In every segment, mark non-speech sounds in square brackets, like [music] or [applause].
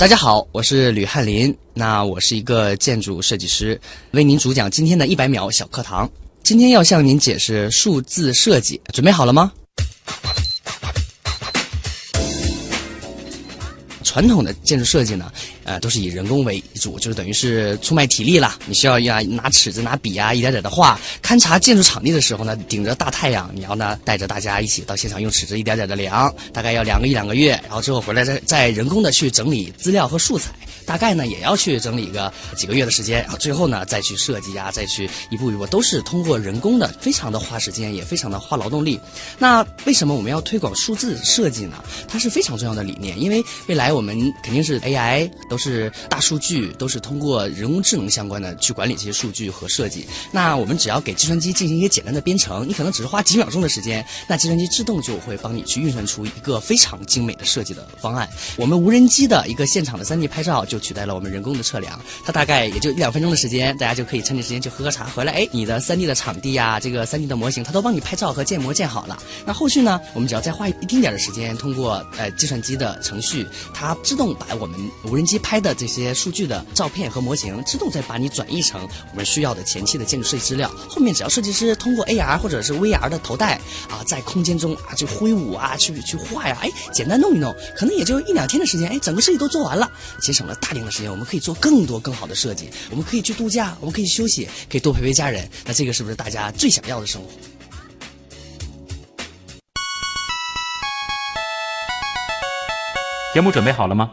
大家好，我是吕翰林，那我是一个建筑设计师，为您主讲今天的一百秒小课堂。今天要向您解释数字设计，准备好了吗？传统的建筑设计呢，呃，都是以人工为主，就是等于是出卖体力了。你需要呀拿尺子、拿笔啊，一点点的画。勘察建筑场地的时候呢，顶着大太阳，你要呢带着大家一起到现场用尺子一点点的量，大概要量个一两个月，然后之后回来再再人工的去整理资料和素材，大概呢也要去整理个几个月的时间，然后最后呢再去设计呀，再去一步一步都是通过人工的，非常的花时间，也非常的花劳动力。那为什么我们要推广数字设计呢？它是非常重要的理念，因为未来我们肯定是 AI，都是大数据，都是通过人工智能相关的去管理这些数据和设计。那我们只要给计算机进行一些简单的编程，你可能只是花几秒钟的时间，那计算机自动就会帮你去运算出一个非常精美的设计的方案。我们无人机的一个现场的 3D 拍照就取代了我们人工的测量，它大概也就一两分钟的时间，大家就可以趁这时间去喝喝茶，回来哎，你的 3D 的场地呀，这个 3D 的模型，它都帮你拍照和建模建好了。那后续呢，我们只要再花一丁点的时间，通过呃计算机的程序，它自动把我们无人机拍拍的这些数据的照片和模型，自动再把你转译成我们需要的前期的建筑设计资料。后面只要设计师通过 AR 或者是 VR 的头戴啊，在空间中啊去挥舞啊，去去画呀，哎，简单弄一弄，可能也就一两天的时间，哎，整个设计都做完了，节省了大量的时间，我们可以做更多更好的设计，我们可以去度假，我们可以休息，可以多陪陪家人。那这个是不是大家最想要的生活？节目准备好了吗？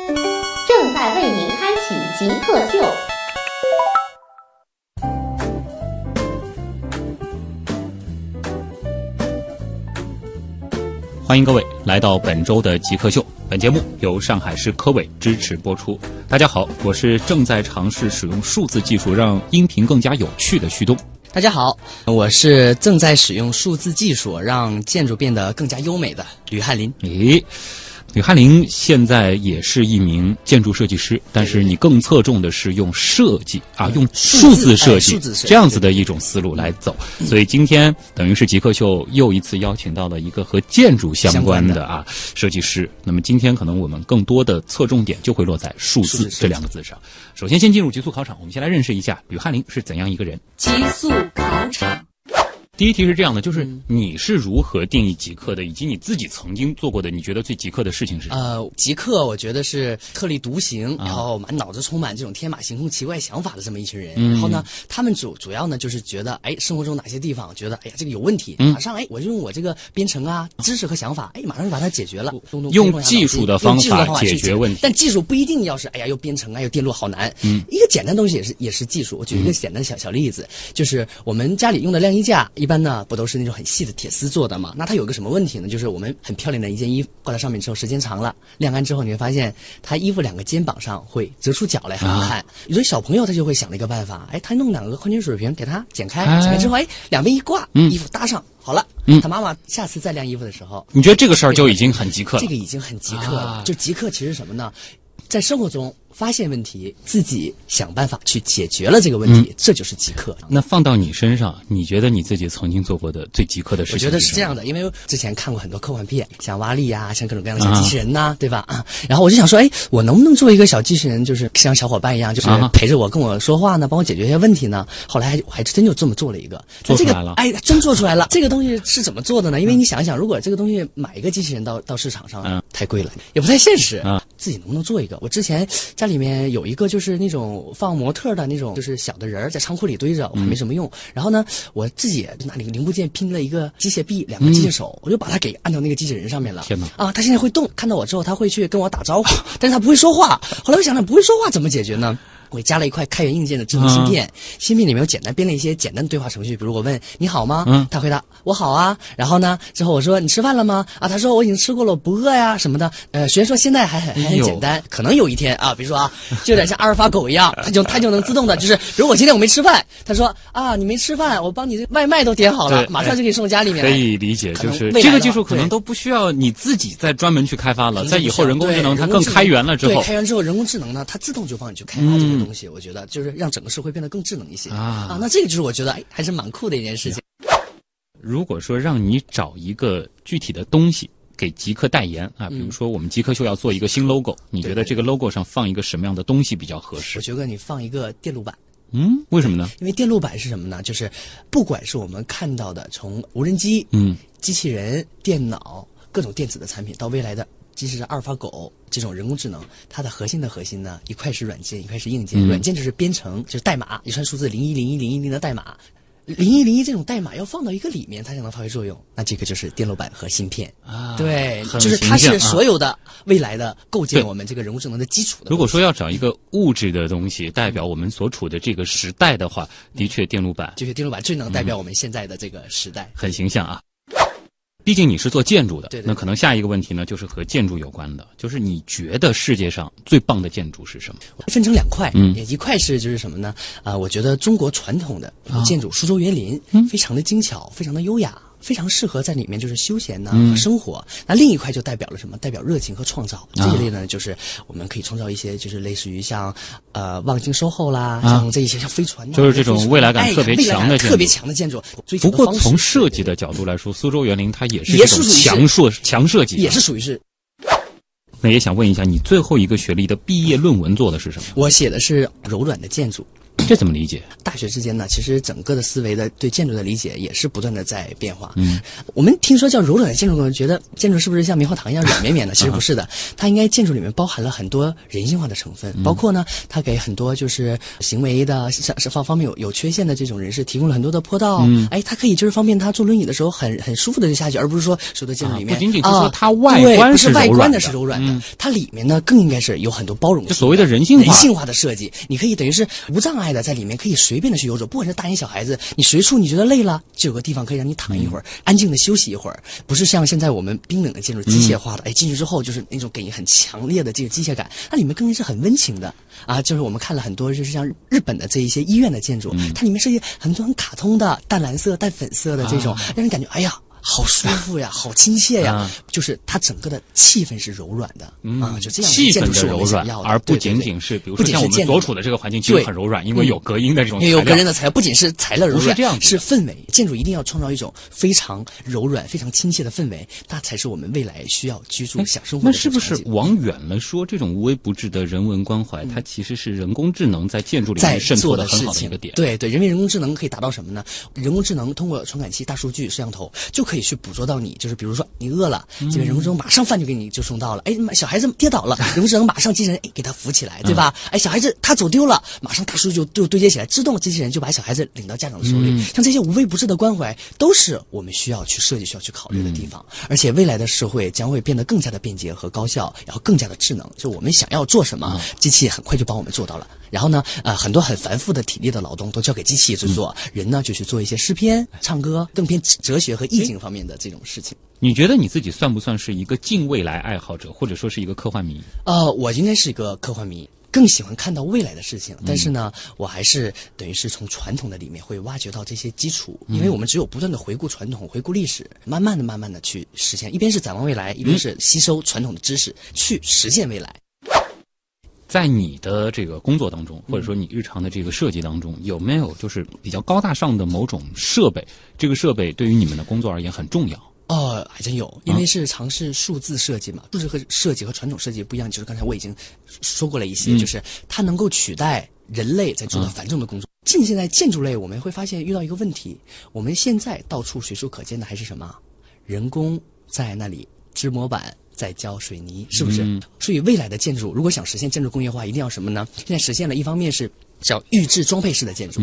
正在为您开启极客秀。欢迎各位来到本周的极客秀。本节目由上海市科委支持播出。大家好，我是正在尝试使用数字技术让音频更加有趣的旭东。大家好，我是正在使用数字技术让建筑变得更加优美的吕翰林。诶。吕翰林现在也是一名建筑设计师，但是你更侧重的是用设计啊，用数字设计这样子的一种思路来走。所以今天等于是极客秀又一次邀请到了一个和建筑相关的啊设计师。那么今天可能我们更多的侧重点就会落在数字这两个字上。首先，先进入极速考场，我们先来认识一下吕翰林是怎样一个人。极速考场。第一题是这样的，就是你是如何定义极客的，以及你自己曾经做过的，你觉得最极客的事情是什么？呃，极客我觉得是特立独行，然后满脑子充满这种天马行空、奇怪想法的这么一群人。然后呢，他们主主要呢就是觉得，哎，生活中哪些地方觉得，哎呀，这个有问题，马上哎，我就用我这个编程啊、知识和想法，哎，马上就把它解决了。用技术的方法解决问题，但技术不一定要是，哎呀，又编程啊，又电路好难。嗯，一个简单东西也是也是技术。我举一个简单小小例子，就是我们家里用的晾衣架，一般呢不都是那种。很细的铁丝做的嘛，那它有个什么问题呢？就是我们很漂亮的一件衣服挂在上面之后，时间长了晾干之后，你会发现它衣服两个肩膀上会折出角来，很好看。有的小朋友他就会想了一个办法，哎，他弄两个矿泉水瓶给它剪开，剪开之后，哎，两边一挂，衣服搭上好了。他妈妈下次再晾衣服的时候，你觉得这个事儿就已经很即刻了？这个已经很即刻了。就即刻其实什么呢？在生活中。发现问题，自己想办法去解决了这个问题，这就是极客。那放到你身上，你觉得你自己曾经做过的最极客的事情？我觉得是这样的，因为之前看过很多科幻片，像瓦力呀，像各种各样的小机器人呐，对吧？啊，然后我就想说，哎，我能不能做一个小机器人，就是像小伙伴一样，就是陪着我跟我说话呢，帮我解决一些问题呢？后来我还真就这么做了一个，做出来了。哎，真做出来了。这个东西是怎么做的呢？因为你想一想，如果这个东西买一个机器人到到市场上，太贵了，也不太现实啊。自己能不能做一个？我之前家里面有一个。就是那种放模特的那种，就是小的人在仓库里堆着，我没什么用。然后呢，我自己拿那个零部件拼了一个机械臂，两个机械手，我就把它给按到那个机器人上面了。天哪！啊，他现在会动，看到我之后他会去跟我打招呼，但是他不会说话。后来我想着不会说话怎么解决呢？我加了一块开源硬件的智能芯片，芯片里面有简单编了一些简单的对话程序，比如我问你好吗？嗯，他回答我好啊。然后呢，之后我说你吃饭了吗？啊，他说我已经吃过了，不饿呀什么的。呃，虽然说现在还很还很简单，可能有一天啊，比如说啊，就有点像阿尔法狗一样，[laughs] 它就它就能自动的，就是比如果今天我没吃饭，他说啊你没吃饭，我帮你这外卖都点好了，马上就给你送家里面。可以理解，就是这个技术可能都不需要你自己再专门去开发了，在以后人工智能它更开源了之后，对开源之后人工智能呢，它自动就帮你去开发这个东西，我觉得就是让整个社会变得更智能一些啊啊！那这个就是我觉得哎，还是蛮酷的一件事情。如果说让你找一个具体的东西给极客代言啊，比如说我们极客秀要做一个新 logo，你觉得这个 logo 上放一个什么样的东西比较合适？我觉得你放一个电路板。嗯，为什么呢？因为电路板是什么呢？就是不管是我们看到的从无人机、嗯，机器人、电脑各种电子的产品，到未来的。即使是阿尔法狗这种人工智能，它的核心的核心呢，一块是软件，一块是硬件。软件就是编程，就是代码，一串数字零一零一零一零的代码，零一零一这种代码要放到一个里面，它才能发挥作用。那这个就是电路板和芯片啊，对，就是它是所有的未来的构建我们这个人工智能的基础的。如果说要找一个物质的东西代表我们所处的这个时代的话，的确电路板，就是电路板最能代表我们现在的这个时代，很形象啊。毕竟你是做建筑的，那可能下一个问题呢，就是和建筑有关的，就是你觉得世界上最棒的建筑是什么？分成两块，嗯，一块是就是什么呢？啊，我觉得中国传统的建筑，苏州园林，非常的精巧，非常的优雅。非常适合在里面就是休闲呢和生活。那另一块就代表了什么？代表热情和创造。这一类呢，就是我们可以创造一些，就是类似于像呃望京收后啦，像这一些像飞船，就是这种未来感特别强的特别强的建筑。不过从设计的角度来说，苏州园林它也是一种强设强设计，也是属于是。那也想问一下，你最后一个学历的毕业论文做的是什么？我写的是柔软的建筑。这怎么理解？大学之间呢，其实整个的思维的对建筑的理解也是不断的在变化。嗯，我们听说叫柔软的建筑，觉得建筑是不是像棉花糖一样软绵绵的？其实不是的，它应该建筑里面包含了很多人性化的成分，包括呢，它给很多就是行为的像是方方面有有缺陷的这种人士提供了很多的坡道。嗯，哎，它可以就是方便他坐轮椅的时候很很舒服的就下去，而不是说说的建筑里面不仅仅是说它外观是外观的是柔软的，它里面呢更应该是有很多包容。就所谓的人性化人性化的设计，你可以等于是无障碍的在里面可以。随便的去游走，不管是大人小孩子，你随处你觉得累了，就有个地方可以让你躺一会儿，安静的休息一会儿。不是像现在我们冰冷的建筑，机械化的，哎，进去之后就是那种给你很强烈的这个机械感，那里面更是很温情的啊。就是我们看了很多，就是像日本的这一些医院的建筑，它里面设计很多很卡通的淡蓝色、淡粉色的这种，让人感觉哎呀。好舒服呀，好亲切呀，就是它整个的气氛是柔软的啊，就这样气氛的柔软，而不仅仅是比如说像我们所处的这个环境其实很柔软，因为有隔音的这种材料，有隔音的材料，不仅是材料柔软，是这样，是氛围。建筑一定要创造一种非常柔软、非常亲切的氛围，那才是我们未来需要居住、享生活。那是不是往远了说，这种无微不至的人文关怀，它其实是人工智能在建筑里面渗透的很好的一个点？对对，人为人工智能可以达到什么呢？人工智能通过传感器、大数据、摄像头就可以去捕捉到你。就是比如说你饿了，这边人工智能马上饭就给你就送到了。哎，小孩子跌倒了，人工智能马上机器人哎给他扶起来，对吧？哎，小孩子他走丢了，马上大数据就就对接起来，自动机器人就把小孩子领到家长的手里。像这些无微不至的关怀，都是我们需要去设计、需要去考虑的地方。而且未来的社会将会变得更加的便捷和高效，然后更加的智能。就我们想要做什么，机器很快就帮我们做到了。然后呢，呃，很多很繁复的体力的劳动都交给机器去做，人呢就去做一些诗篇、唱歌，更偏哲学和意境方面的这种事情。你觉得你自己算不算是一个近未来爱好者，或者说是一个科幻迷？呃，我应该是一个科幻迷，更喜欢看到未来的事情。但是呢，我还是等于是从传统的里面会挖掘到这些基础，因为我们只有不断的回顾传统、回顾历史，慢慢的、慢慢的去实现。一边是展望未来，一边是吸收传统的知识，去实现未来。在你的这个工作当中，或者说你日常的这个设计当中，有没有就是比较高大上的某种设备？这个设备对于你们的工作而言很重要？哦，还真有，因为是尝试数字设计嘛。数字和设计和传统设计不一样，就是刚才我已经说过了一些，就是它能够取代人类在做的繁重的工作。近现代建筑类，我们会发现遇到一个问题：我们现在到处随处可见的还是什么？人工在那里支模板。在浇水泥，是不是？所以未来的建筑，如果想实现建筑工业化，一定要什么呢？现在实现了一方面是叫预制装配式的建筑。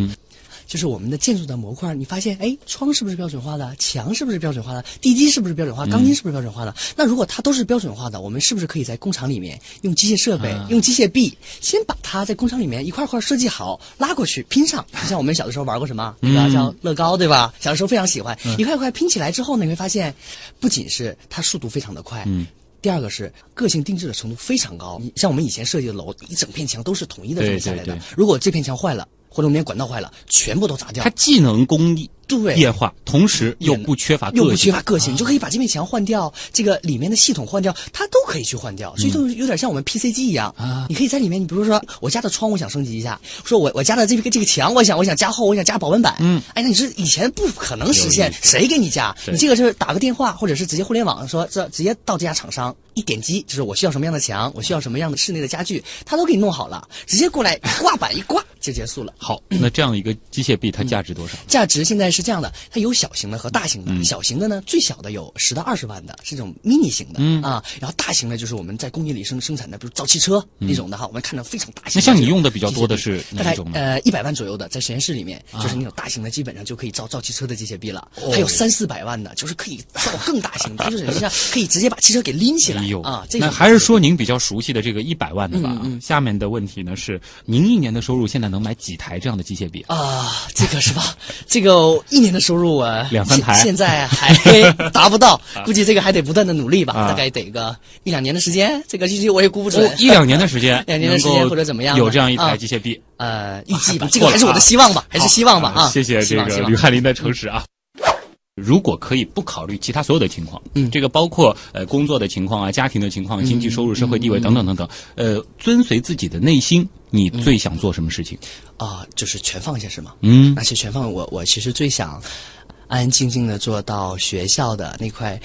就是我们的建筑的模块，你发现，哎，窗是不是标准化的？墙是不是标准化的？地基是不是标准化？钢筋是不是标准化的？那如果它都是标准化的，我们是不是可以在工厂里面用机械设备、用机械臂，先把它在工厂里面一块块设计好，拉过去拼上？就像我们小的时候玩过什么，对吧？叫乐高，对吧？小的时候非常喜欢，一块块拼起来之后呢，你会发现，不仅是它速度非常的快，嗯。第二个是个性定制的程度非常高，像我们以前设计的楼，一整片墙都是统一的这么下来的。如果这片墙坏了，或者我们连管道坏了，全部都砸掉。它既能工艺。对，变化，同时又不缺乏又不缺乏个性，你就可以把这面墙换掉，这个里面的系统换掉，它都可以去换掉，所以就有点像我们 PC 机一样啊。你可以在里面，你比如说我家的窗，户想升级一下，说我我家的这个这个墙，我想我想加厚，我想加保温板，嗯，哎，那你是以前不可能实现，谁给你加？你这个是打个电话，或者是直接互联网说这直接到这家厂商一点击，就是我需要什么样的墙，我需要什么样的室内的家具，他都给你弄好了，直接过来挂板一挂就结束了。好，那这样一个机械臂它价值多少？价值现在是这样的，它有。小型的和大型的，小型的呢，最小的有十到二十万的，是这种 mini 型的啊。然后大型的，就是我们在工业里生生产的，比如造汽车那种的哈。我们看到非常大型。那像你用的比较多的是哪种呢？呃，一百万左右的，在实验室里面，就是那种大型的，基本上就可以造造汽车的机械臂了。还有三四百万的，就是可以造更大型，的，[laughs] 就是实际上可以直接把汽车给拎起来啊。那还是说您比较熟悉的这个一百万的吧？下面的问题呢是，您一年的收入现在能买几台这样的机械臂啊？这个是吧？这个一年的收入啊，两三台。现在还 [laughs] 达不到，[laughs] 估计这个还得不断的努力吧，大概得个一两年的时间，这个具体我也估不准。一两年的时间，[laughs] 两年的时间或者怎么样，有这样一台机械臂，呃，预计吧，这个还是我的希望吧，还是希望吧啊！谢谢这个吕汉林的诚实啊。如果可以不考虑其他所有的情况，嗯，这个包括呃工作的情况啊、家庭的情况、经济收入、社会地位等等等等，呃，遵随自己的内心，你最想做什么事情？啊，就是全放下是吗？嗯，那些全放，我我其实最想。安安静静的坐到学校的那块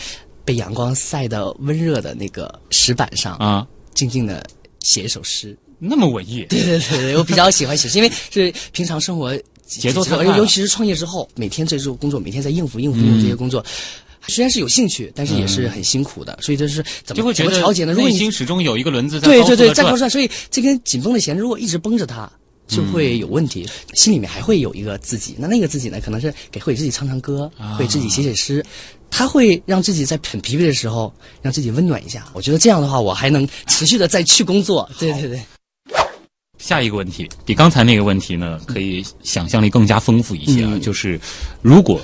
被阳光晒的温热的那个石板上啊，静静的写一首诗，那么文艺。对对对，我比较喜欢写诗，因为是平常生活节奏太尤其是创业之后，每天在做工作，每天在应付应付这些工作，虽然是有兴趣，但是也是很辛苦的，所以这是怎么怎么调节呢？内心始终有一个轮子在对对对在高转，所以这根紧绷的弦如果一直绷着它。就会有问题，心里面还会有一个自己。那那个自己呢，可能是给会自己唱唱歌，会自己写写诗，他会让自己在很疲惫的时候，让自己温暖一下。我觉得这样的话，我还能持续的再去工作。对对对。下一个问题比刚才那个问题呢，可以想象力更加丰富一些啊。就是如果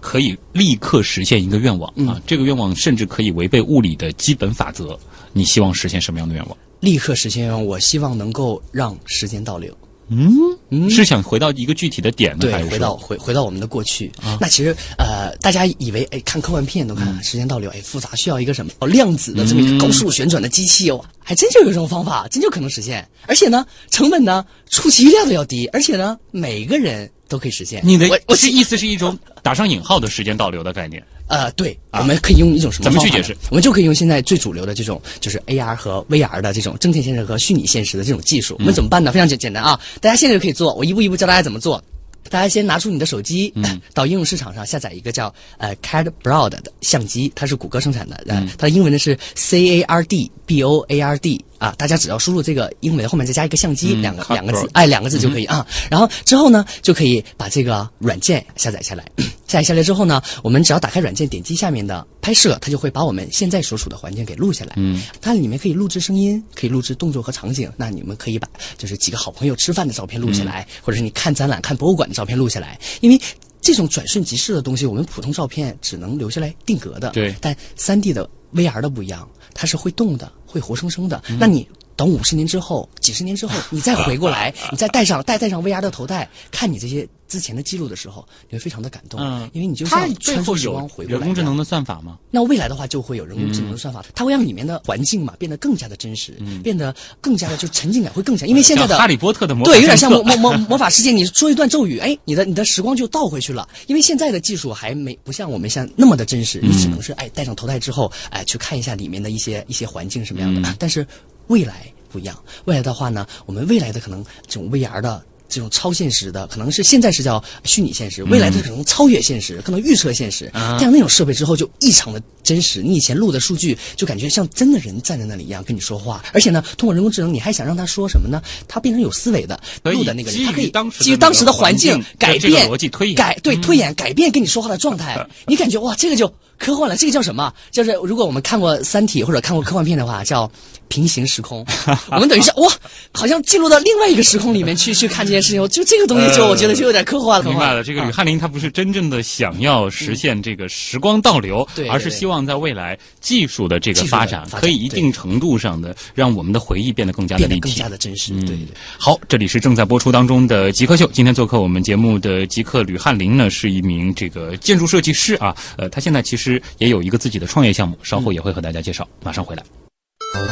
可以立刻实现一个愿望啊，这个愿望甚至可以违背物理的基本法则，你希望实现什么样的愿望？立刻实现愿望，我希望能够让时间倒流。嗯，是想回到一个具体的点呢，对，回到回回到我们的过去。那其实呃，大家以为哎，看科幻片都看时间倒流，哎，复杂需要一个什么？哦，量子的这么一个高速旋转的机器哦，还真就有这种方法，真就可能实现。而且呢，成本呢，出奇量的要低，而且呢，每个人都可以实现。你的我是意思是一种打上引号的时间倒流的概念。呃，对，我们可以用一种什么？怎么去解释？我们就可以用现在最主流的这种，就是 AR 和 VR 的这种真实现实和虚拟现实的这种技术。我们怎么办呢？非常简简单啊！大家现在就可以做，我一步一步教大家怎么做。大家先拿出你的手机，[laughs] 到应用市场上下载一个叫呃 CAD Broad 的相机，它是谷歌生产的，呃，它的英文呢是 C A R D B O A R D 啊，大家只要输入这个英文后面再加一个相机两个两个字，哎，两个字就可以啊。然后之后呢，就可以把这个软件下载下来。下载下来之后呢，我们只要打开软件，点击下面的拍摄，它就会把我们现在所处的环境给录下来。嗯，它里面可以录制声音，可以录制动作和场景。那你们可以把就是几个好朋友吃饭的照片录下来，或者是你看展览、看博物馆的照片录下来。因为这种转瞬即逝的东西，我们普通照片只能留下来定格的。对，但三 D 的 VR 的不一样，它是会动的，会活生生的。那你。等五十年之后，几十年之后，[laughs] 你再回过来，你再戴上戴戴上 VR 的头戴，看你这些之前的记录的时候，你会非常的感动，嗯，因为你就像穿梭时光回过来。人工智能的算法吗？那未来的话就会有人工智能的算法，它会让里面的环境嘛变得更加的真实，变得更加的就沉浸感会更强。因为现在的哈利波特的魔对，有点像魔 [laughs] 魔魔魔法世界，你说一段咒语，哎，你的你的时光就倒回去了。因为现在的技术还没不像我们像那么的真实，你只能是哎戴上头戴之后，哎去看一下里面的一些一些环境什么样的。但是未来。不一样，未来的话呢，我们未来的可能这种 VR 的这种超现实的，可能是现在是叫虚拟现实，未来的可能超越现实，可能预测现实。啊这样那种设备之后就异常的真实，你以前录的数据就感觉像真的人站在那里一样跟你说话，而且呢，通过人工智能，你还想让他说什么呢？他变成有思维的，录的那个人，他可以基于当时的环境改变逻辑推演改对嗯推演改变跟你说话的状态，[laughs] 你感觉哇，这个就科幻了，这个叫什么？就是如果我们看过《三体》或者看过科幻片的话，叫 [laughs] 平行时空。[laughs] 我们等于是哇，好像进入到另外一个时空里面去 [laughs] 去看这件事情，就这个东西就呃我觉得就有点科幻了。明白了，这个吕啊汉林他不是真正的想要实现这个时光倒流，而是希望在未来技术的这个发展，可以一定程度上的让我们的回忆变得更加的立体更。加的真实。嗯对对。好，这里是正在播出当中的极客秀。今天做客我们节目的极客吕汉林呢，是一名这个建筑设计师啊。呃，他现在其实也有一个自己的创业项目，稍后也会和大家介绍。马上回来。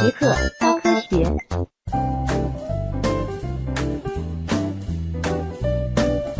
极客高科学。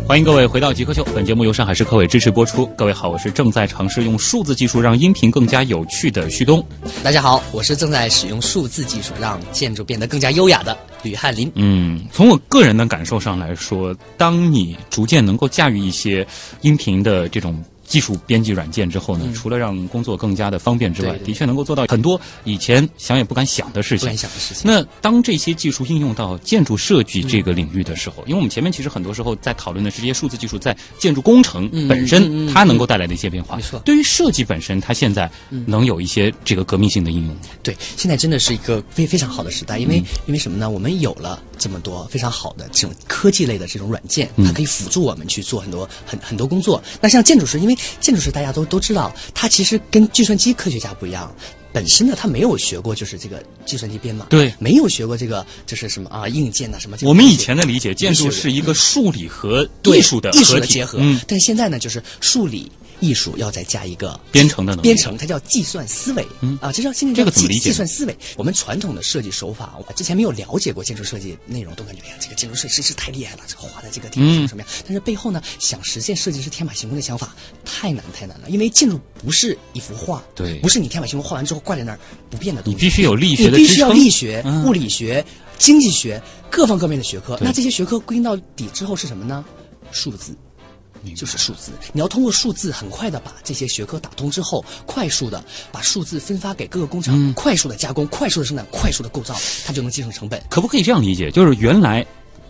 欢迎各位回到极客秀，本节目由上海市科委支持播出。各位好，我是正在尝试用数字技术让音频更加有趣的旭东。大家好，我是正在使用数字技术让建筑变得更加优雅的吕汉林。嗯，从我个人的感受上来说，当你逐渐能够驾驭一些音频的这种技术编辑软件之后呢，除了让工作更加的方便之外，嗯对对对的确能够做到很多以前想也不敢想的事情不敢。想的事情。那当这些技术应用到建筑设计这个领域的时候，因为我们前面其实很多时候在讨论的是这些数字技术在建筑工程嗯本身它能够带来的一些变化。没错对于设计本身，它现在能有一些这个革命性的应用。对，现在真的是一个非非常好的时代，因为、嗯因为什么呢？我们有了这么多非常好的这种科技类的这种软件，嗯它可以辅助我们去做很多很很多工作。那像建筑师，因为建筑师大家都都知道，他其实跟计算机科学家不一样。本身呢，他没有学过就是这个计算机编码，对没有学过这个就是什么啊硬件呐、什么我们以前的理解，建筑是一个数理和对艺术的艺术的结合。嗯，但现在呢，就是数理。艺术要再加一个编程的能力编程它叫计算思维，嗯啊，这叫现在叫计这个怎么理解计算思维。我们传统的设计手法，我之前没有了解过建筑设计内容，都感觉哎呀，这个建筑设计师太厉害了，这个画的这个地方什么什么样。但是背后呢，想实现设计师天马行空的想法，太难太难了，因为建筑不是一幅画，对不是你天马行空画完之后挂在那儿不变的东西，你必须有力学你的支撑。必须要力学、嗯物理学、经济学各方各面的学科。那这些学科归根到底之后是什么呢？数字。就是数字，你要通过数字很快的把这些学科打通之后，快速的把数字分发给各个工厂，嗯快速的加工，快速的生产，快速的构造，它就能节省成本。可不可以这样理解？就是原来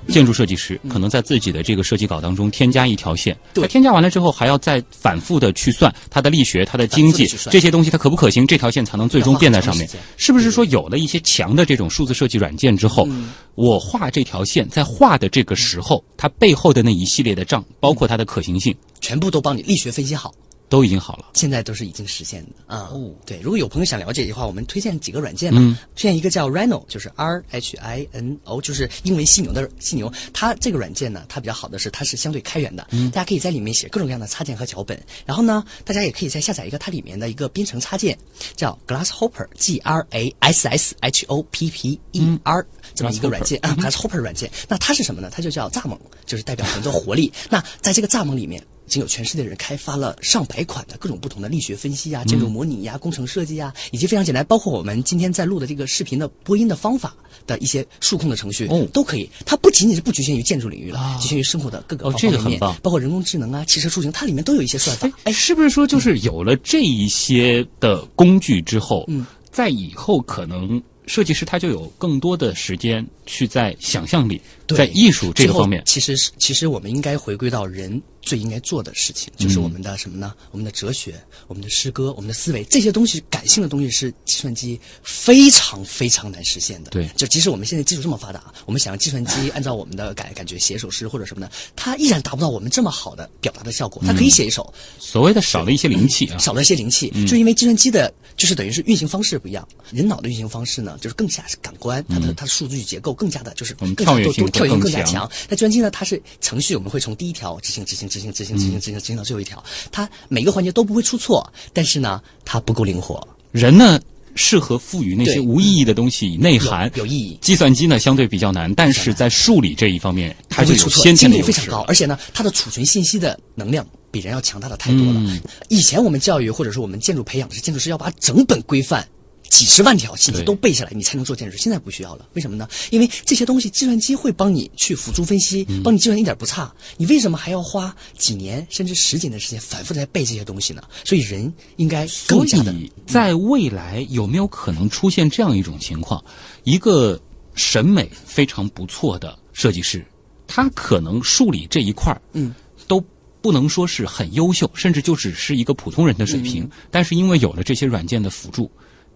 建筑设计师嗯。可能在自己的这个设计稿当中添加一条线，对。他添加完了之后还要再反复的去算它的力学、它的经济这些东西它可不可行，这条线才能最终变在上面。是不是说有了一些强的这种数字设计软件之后，嗯。我画这条线在画的这个时候，它背后的那一系列的账，包括它的可行性，全部都帮你力学分析好，都已经好了。现在都是已经实现的啊。哦对，如果有朋友想了解的话，我们推荐几个软件嘛。嗯推荐一个叫 Rhino，就是 R H I N O，就是英文犀牛的犀牛。它这个软件呢，它比较好的是它是相对开源的，嗯大家可以在里面写各种各样的插件和脚本。然后呢，大家也可以再下载一个它里面的一个编程插件，叫 Glasshopper，G R A S S H O P P E R，、这么一个软件啊，Glasshopper 软件。那它是什么呢？它就叫蚱蜢，就是代表很多活力。[laughs] 那在这个蚱蜢里面。已经有全世界的人开发了上百款的各种不同的力学分析啊、建筑模拟呀、工程设计呀，以及非常简单，包括我们今天在录的这个视频的播音的方法的一些数控的程序，哦都可以。它不仅仅是不局限于建筑领域了，局限于生活的各个哦方方面哦，这个很棒包括人工智能啊、汽车出行，它里面都有一些算法。哎，是不是说就是有了这一些的工具之后，嗯，在以后可能设计师他就有更多的时间去在想象力、对在艺术这个方面。其实是其实我们应该回归到人最应该做的事情，嗯就是我们的什么呢？我们的哲学、我们的诗歌、我们的思维这些东西，感性的东西是计算机非常非常难实现的。对就即使我们现在技术这么发达，我们想让计算机按照我们的感感觉写一首诗或者什么的，它依然达不到我们这么好的表达的效果。它可以写一首，所谓的少了一些灵气啊，少了一些灵气，就因为计算机的，就是等于是运行方式不一样。人脑的运行方式呢，就是更加是感官，它的它的数据结构更加的就是跳跃性会多跳跃性更强更加强。那计算机呢，它是程序，我们会从第一条执行执行执行执行执行执行执行到最后一条，它每个环节都不会出错，但是呢，它不够灵活，人呢适合赋予那些无意义的东西以内涵。有有意义。计算机呢相对比较难，但是在数理这一方面，它就有先天的优非常高，。而且呢，它的储存信息的能量比人要强大的太多了。以前我们教育或者说我们建筑培养的是建筑师要把整本规范几十万条信息都背下来，你才能做建筑。现在不需要了，为什么呢？因为这些东西计算机会帮你去辅助分析，帮你计算一点不差。你为什么还要花几年甚至十几年的时间反复在背这些东西呢？所以人应该更加的。在未来有没有可能出现这样一种情况？一个审美非常不错的设计师，他可能数理这一块儿，嗯，都不能说是很优秀，甚至就只是一个普通人的水平。但是因为有了这些软件的辅助。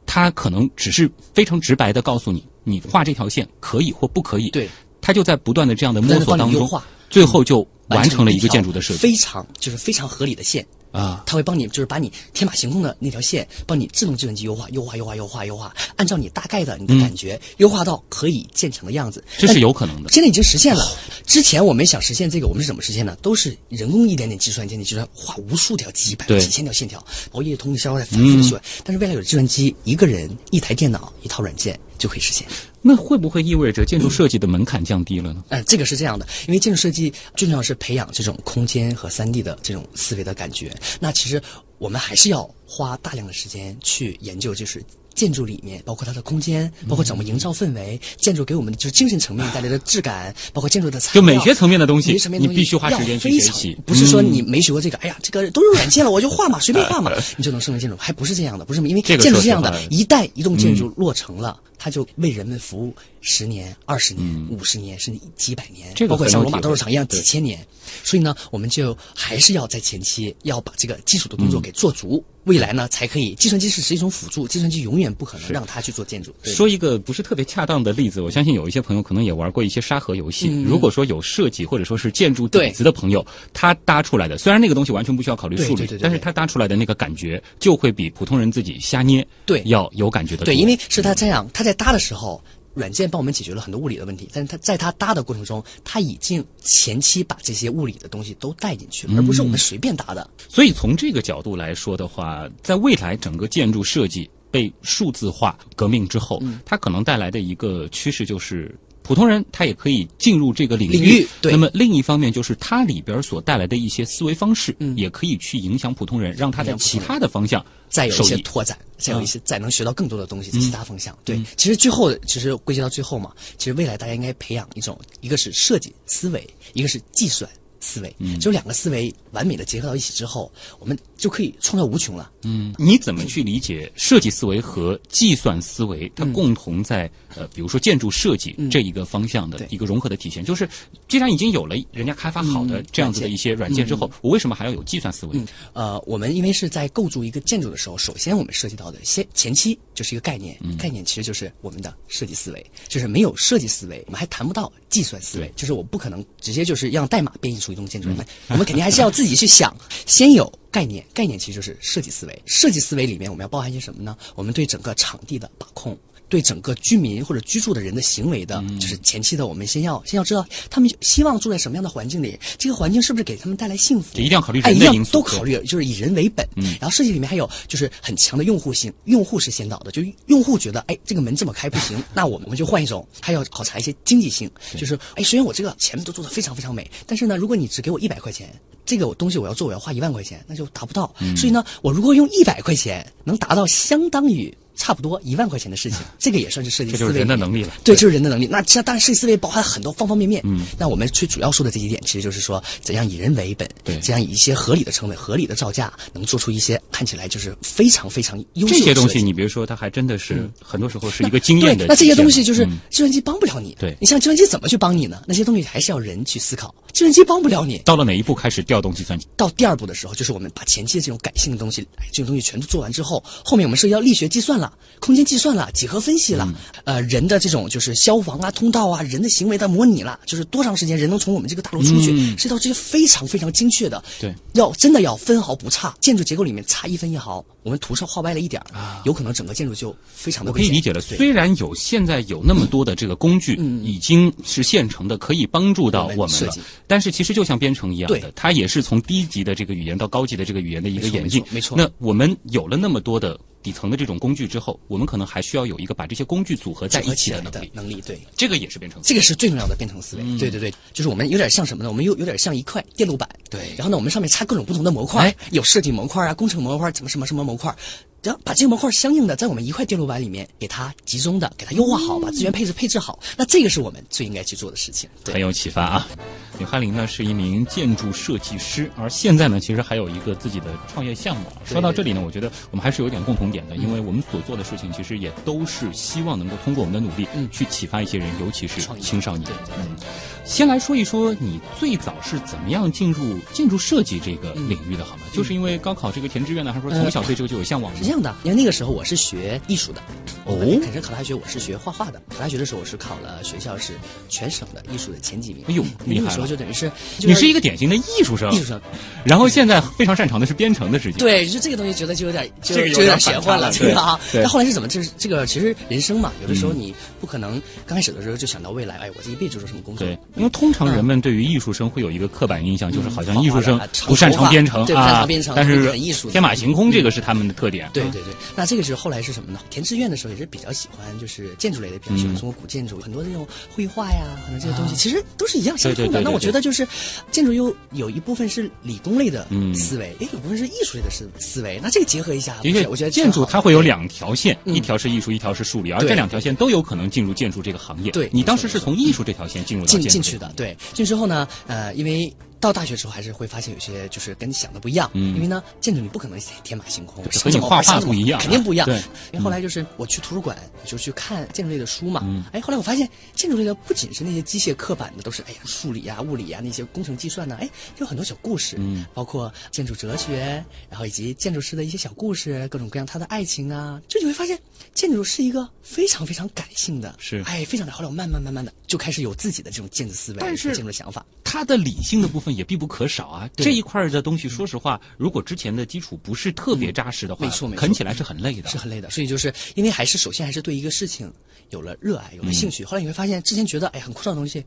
他可能只是非常直白的告诉你，你画这条线可以或不可以。对，他就在不断的这样的摸索当中，最后就完成了一个建筑的设计，非常就是非常合理的线。啊，它会帮你，就是把你天马行空的那条线，帮你自动计算机优化，优化，优化，优化，优化，按照你大概的你的感觉优化到可以建成的样子。这是有可能的。现在已经实现了。之前我们想实现这个，我们是怎么实现的？都是人工一点点计算，一点点计算，画无数条、几百、几千条线条，熬夜通宵在反复的算。但是未来有计算机，一个人一台电脑一套软件就可以实现。那会不会意味着建筑设计的门槛降低了呢？嗯，这个是这样的，因为建筑设计最重要是培养这种空间和三 D 的这种思维的感觉。那其实我们还是要花大量的时间去研究，就是建筑里面，包括它的空间，包括怎么营造氛围，建筑给我们就是精神层面带来的质感，包括建筑的材料，就美学层面的东西，你必须花时间去学习。不是说你没学过这个，哎呀，这个都是软件了，我就画嘛，随便画嘛，你就能胜任建筑，还不是这样的，不是因为建筑是这样的，一旦一栋建筑落成了。它就为人们服务十年、二十年、五十年，甚至几百年，包括像罗马斗兽场一样几千年。所以呢，我们就还是要在前期要把这个基础的工作给做足，未来呢才可以。计算机是是一种辅助，计算机永远不可能让它去做建筑。说一个不是特别恰当的例子，我相信有一些朋友可能也玩过一些沙盒游戏。如果说有设计或者说是建筑底子的朋友，他搭出来的，虽然那个东西完全不需要考虑数理，但是他搭出来的那个感觉就会比普通人自己瞎捏对要有感觉的。对，因为是他这样，他在。在搭的时候，软件帮我们解决了很多物理的问题，但是它在它搭的过程中，它已经前期把这些物理的东西都带进去了，而不是我们随便搭的。所以从这个角度来说的话，在未来整个建筑设计被数字化革命之后，它可能带来的一个趋势就是。普通人他也可以进入这个领域，那么另一方面就是它里边所带来的一些思维方式，也可以去影响普通人，让他在其他的方向再有一些拓展，再有一些再能学到更多的东西在其他方向。对，其实最后其实归结到最后嘛，其实未来大家应该培养一种，一个是设计思维，一个是计算。思维，就两个思维完美的结合到一起之后，我们就可以创造无穷了。嗯，你怎么去理解设计思维和计算思维？它共同在呃，比如说建筑设计这一个方向的一个融合的体现。就是既然已经有了人家开发好的这样子的一些软件之后，我为什么还要有计算思维？呃，我们因为是在构筑一个建筑的时候，首先我们涉及到的先前期就是一个概念，概念其实就是我们的设计思维，就是没有设计思维，我们还谈不到计算思维。就是我不可能直接就是让代码编译出。一栋建筑来，我们肯定还是要自己去想，先有概念，概念其实就是设计思维。设计思维里面，我们要包含一些什么呢？我们对整个场地的把控。对整个居民或者居住的人的行为的，就是前期的，我们先要先要知道他们希望住在什么样的环境里，这个环境是不是给他们带来幸福？一定要考虑人的因素，都考虑，就是以人为本。然后设计里面还有就是很强的用户性，用户是先导的，就用户觉得哎这个门这么开不行，[laughs] 那我们就换一种。还要考察一些经济性，就是哎虽然我这个前面都做的非常非常美，但是呢如果你只给我一百块钱，这个东西我要做我要花一万块钱，那就达不到。所以呢我如果用一百块钱能达到相当于。差不多一万块钱的事情，[laughs] 这个也算是设计思维。这就是人的能力了。对，就是人的能力。那这当然设计思维包含很多方方面面。嗯。那我们最主要说的这几点，其实就是说，怎样以人为本，对，怎样以一些合理的成本、合理的造价，能做出一些看起来就是非常非常优秀的这些东西，你比如说，它还真的是很多时候是一个经验的。那这些东西就是计算机帮不了你。对。你像计算机怎么去帮你呢？那些东西还是要人去思考。计算机帮不了你。到了哪一步开始调动计算机？到第二步的时候，就是我们把前期的这种感性的东西，哎，这种东西全都做完之后，后面我们涉及到力学计算了，空间计算。了几何分析了，呃，人的这种就是消防啊、通道啊、人的行为的模拟了，就是多长时间人能从我们这个大楼出去，涉及到这些非常非常精确的，对，要真的要分毫不差，建筑结构里面差一分一毫，我们图上画歪了一点啊，有可能整个建筑就非常的。我可以理解了，虽然有现在有那么多的这个工具已经是现成的，可以帮助到我们了，但是其实就像编程一样的，它也是从低级的这个语言到高级的这个语言的一个演进，没错。那我们有了那么多的。底层的这种工具之后，我们可能还需要有一个把这些工具组合在一起的能力。能力对，这个也是编程。这个是最重要的编程思维。对对对，就是我们有点像什么呢？我们又有点像一块电路板。对。然后呢，我们上面插各种不同的模块，有设计模块啊，工程模块，什么什么什么模块。然后把这个模块相应的在我们一块电路板里面给它集中的给它优化好，把资源配置配置好。那这个是我们最应该去做的事情。很有启发啊！李汉林呢是一名建筑设计师，而现在呢其实还有一个自己的创业项目。说到这里呢，我觉得我们还是有点共同点的，因为我们所做的事情其实也都是希望能够通过我们的努力去启发一些人，尤其是青少年。嗯，先来说一说你最早是怎么样进入建筑设计这个领域的，好吗？就是因为高考这个填志愿呢，还是说从小对这个就有向往？是这样的，因为那个时候我是学艺术的。哦，肯定考大学，我是学画画的。考大学的时候，我是考了学校是全省的艺术的前几名。哎呦，那个时候就等于是你是一个典型的艺术生，艺术生。然后现在非常擅长的是编程的事情。对，就这个东西觉得就有点就有点玄幻了，对吧？但后来是怎么？这这个其实人生嘛，有的时候你不可能刚开始的时候就想到未来，哎，我这一辈子做什么工作？对，因为通常人们对于艺术生会有一个刻板印象，就是好像艺术生不擅长编程啊，但是艺术天马行空这个是他们的特点。对对对，那这个是后来是什么呢？填志愿的时候也是比较喜欢。就是建筑类的，比较喜欢中国古建筑，很多这种绘画呀，可能这些东西其实都是一样相通的。那我觉得就是建筑又有一部分是理工类的思维，也，有部分是艺术类的思思维。那这个结合一下，的确，我觉得建筑它会有两条线，一条是艺术，一条是数理，而这两条线都有可能进入建筑这个行业。对你当时是从艺术这条线进入进进去的，对，进去之后呢，呃，因为。到大学之后还是会发现有些就是跟你想的不一样，嗯，因为呢，建筑你不可能天马行空，和你画画不一样，肯定不一样。对，因为后来就是我去图书馆就去看建筑类的书嘛，嗯，哎，后来我发现建筑类的不仅是那些机械刻板的，都是哎呀数理啊、物理啊那些工程计算呢，哎，有很多小故事，嗯，包括建筑哲学，然后以及建筑师的一些小故事，各种各样他的爱情啊，就你会发现建筑是一个非常非常感性的，是，哎，非常的。后来我慢慢慢慢的就开始有自己的这种建筑思维，但是建筑的想法，它的理性的部分也必不可少。啊，这一块的东西，说实话，如果之前的基础不是特别扎实的话，没错，没错，啃起来是很累的，是很累的。所以就是因为还是首先还是对一个事情有了热爱，有了兴趣。后来你会发现，之前觉得哎很枯燥的东西，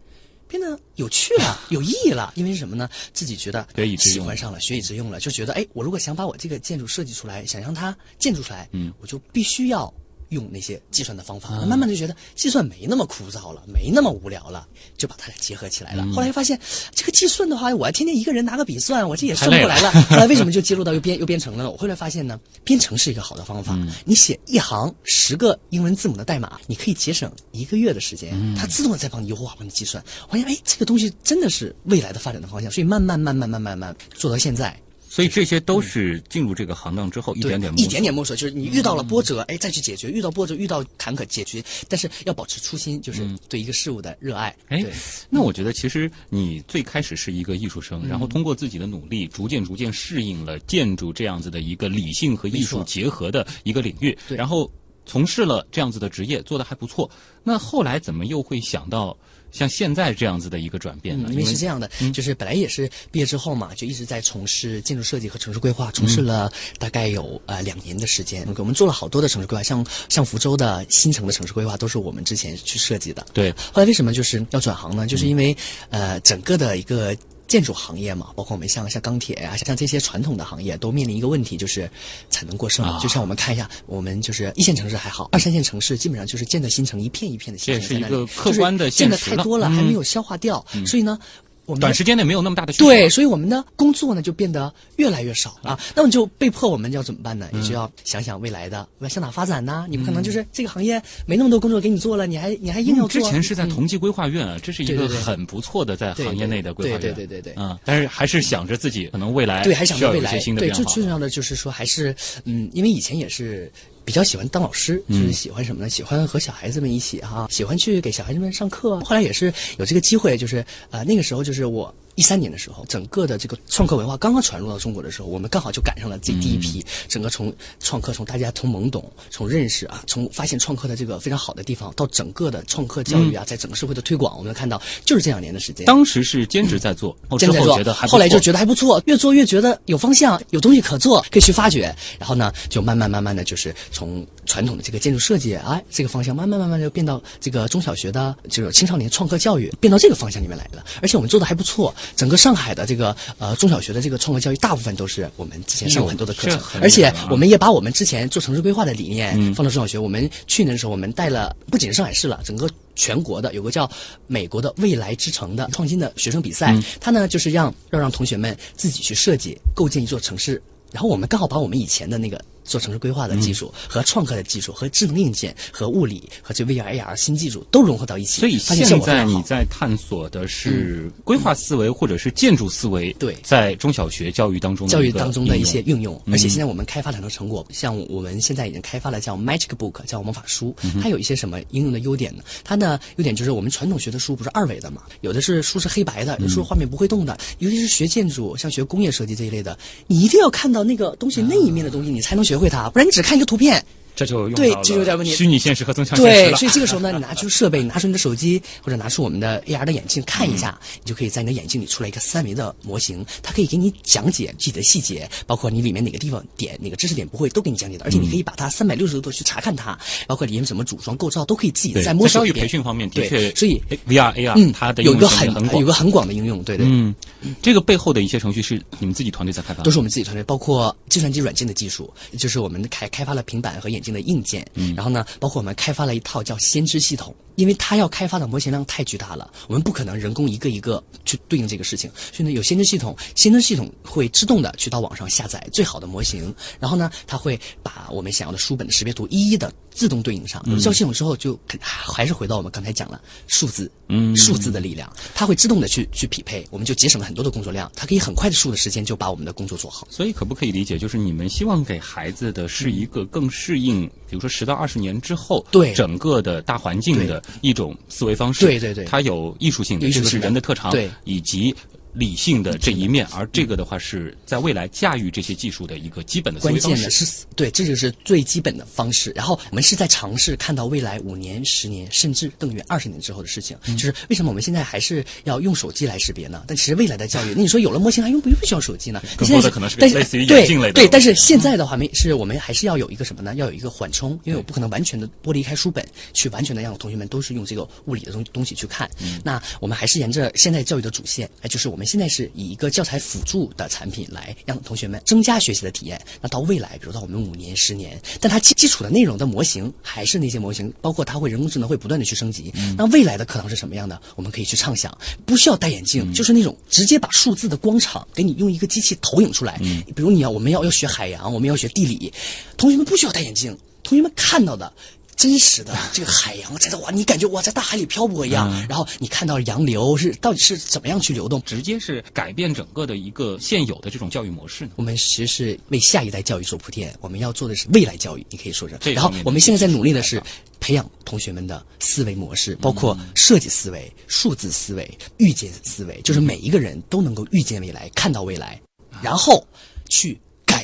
变得有趣了，[laughs] 有意义了。因为是什么呢？自己觉得喜欢上了，学以致用了，就觉得哎，我如果想把我这个建筑设计出来，想让它建筑出来，嗯，我就必须要。用那些计算的方法，慢慢就觉得计算没那么枯燥了，没那么无聊了，就把它俩结合起来了。后来发现，这个计算的话，我还天天一个人拿个笔算，我这也算不过来了。[laughs] 后来为什么就接入到又编又编程了呢？我后来发现呢，编程是一个好的方法。你写一行十个英文字母的代码，你可以节省一个月的时间，它自动的在帮你优化、帮你计算。发现哎，这个东西真的是未来的发展的方向，所以慢慢、慢慢、慢慢、慢做到现在。所以这些都是进入这个行当之后一点点一点点摸索，就是你遇到了波折，哎，再去解决；遇到波折、遇到坎坷，解决。但是要保持初心，就是对一个事物的热爱。哎，那我觉得其实你最开始是一个艺术生，然后通过自己的努力，逐渐逐渐适应了建筑这样子的一个理性和艺术结合的一个领域，然后从事了这样子的职业，做的还不错。那后来怎么又会想到？像现在这样子的一个转变呢？因为是这样的，就是本来也是毕业之后嘛，就一直在从事建筑设计和城市规划，从事了大概有呃两年的时间。我们做了好多的城市规划，像像福州的新城的城市规划都是我们之前去设计的。对。后来为什么就是要转行呢？就是因为呃整个的一个。建筑行业嘛，包括我们像像钢铁呀，像这些传统的行业，都面临一个问题，就是产能过剩。就像我们看一下，我们就是一线城市还好，二三线城市基本上就是建的新城一片一片的新城这是一个客观的现实建的太多了，还没有消化掉，所以呢。我们短时间内没有那么大的需求，对，所以我们的工作呢就变得越来越少啊。那么就被迫我们要怎么办呢？也就要想想未来的要向哪发展呢？你不可能就是这个行业没那么多工作给你做了，你还你还硬要做。之前是在同济规划院啊，这是一个很不错的在行业内的规划院，对对对对对。嗯，但是还是想着自己可能未来对还想着未来对最最重要的就是说还是嗯，因为以前也是。比较喜欢当老师，就是喜欢什么呢？喜欢和小孩子们一起哈，喜欢去给小孩子们上课。后来也是有这个机会，就是呃那个时候就是我。一三年的时候，整个的这个创客文化刚刚传入到中国的时候，我们刚好就赶上了这第一批。整个从创客，从大家从懵懂，从认识啊，从发现创客的这个非常好的地方，到整个的创客教育啊，在整个社会的推广，我们看到就是这两年的时间。当时是兼职在做，兼职在做，后来就觉得还不错，越做越觉得有方向，有东西可做，可以去发掘。然后呢，就慢慢慢慢的就是从传统的这个建筑设计啊这个方向，慢慢慢慢就变到这个中小学的就是青少年创客教育，变到这个方向里面来了。而且我们做的还不错。整个上海的这个呃中小学的这个创客教育，大部分都是我们之前上过很多的课程，而且我们也把我们之前做城市规划的理念放到中小学。我们去年的时候，我们带了不仅是上海市了，整个全国的有个叫美国的未来之城的创新的学生比赛，它呢就是让要让同学们自己去设计构建一座城市。然后我们刚好把我们以前的那个做城市规划的技术和创客的技术和智能硬件和物理和这 VR AR 新技术都融合到一起，所以发现现在你在探索的是规划思维或者是建筑思维，对。在中小学教育当中的教育当中的一些运用，而且现在我们开发了很多成果，像我们现在已经开发了叫 Magic Book，叫魔法书，它有一些什么应用的优点呢？它的优点就是我们传统学的书不是二维的嘛，有的是书是黑白的，有的书画面不会动的，尤其是学建筑，像学工业设计这一类的，你一定要看到那个东西那一面的东西，你才能学学会它，不然你只看一个图片。这就用对到了这有点问题虚拟现实和增强现实对，所以这个时候呢，你拿出设备，你拿出你的手机，或者拿出我们的 AR 的眼镜看一下，你就可以在你的眼镜里出来一个三维的模型，它可以给你讲解具体的细节，包括你里面哪个地方点哪个知识点不会，都给你讲解的，而且你可以把它三百六十度去查看它，包括里面怎么组装构造，都可以自己对再摸在教育。培训方面的对确，所以哎 VR AR 嗯，它的有一个很很广有个很广的应用，对对。嗯，这个背后的一些程序是你们自己团队在开发的，都是我们自己团队，包括计算机软件的技术，就是我们开开发了平板和眼镜的硬件，嗯，然后呢，包括我们开发了一套叫先知系统，因为它要开发的模型量太巨大了，我们不可能人工一个一个去对应这个事情，所以呢，有先知系统，先知系统会自动的去到网上下载最好的模型，然后呢，它会把我们想要的书本的识别图一一的自动对应上。有效系统之后，就肯还是回到我们刚才讲了数字，嗯数字的力量，它会自动的去去匹配，我们就节省了很多的工作量，它可以很快的数的时间就把我们的工作做好。所以可不可以理解，就是你们希望给孩子的是一个更适应，比如说十到二十年之后，对整个的大环境的一种思维方式。对对对它有艺术性的，这个是人的特长，对以及。理性的这一面，而这个的话是在未来驾驭这些技术的一个基本的思关维方式键的。是，对，这就是最基本的方式。然后我们是在尝试看到未来五年、十年，甚至更远二十年之后的事情。嗯就是为什么我们现在还是要用手机来识别呢？但其实未来的教育，那你说有了模型还用不用需要手机呢？更现在多的可能是类似于对眼镜类的对，但是现在的话，没是我们还是要有一个什么呢？要有一个缓冲，因为我不可能完全的剥离开书本，去完全的让同学们都是用这个物理的东东西去看。嗯那我们还是沿着现在教育的主线，哎，就是我们现在是以一个教材辅助的产品来让同学们增加学习的体验。那到未来，比如到我们五年、十年，但它基基础的内容的模型还是那些模型，包括它会人工智能会不断的去升级。嗯那未来的课堂是什么样的？我们可以去畅想，不需要戴眼镜，就是那种直接把数字的光场给你用一个机器投影出来。嗯比如你要我们要要学海洋，我们要学地理，同学们不需要戴眼镜，同学们看到的。真实的这个海洋，在这哇，你感觉哇，在大海里漂泊一样。嗯然后你看到洋流是到底是怎么样去流动，直接是改变整个的一个现有的这种教育模式呢？我们其实是为下一代教育做铺垫，我们要做的是未来教育，你可以说是。然后我们现在在努力的是培养同学们的思维模式，包括设计思维、数字思维、预见思维，就是每一个人都能够预见未来、看到未来，然后去改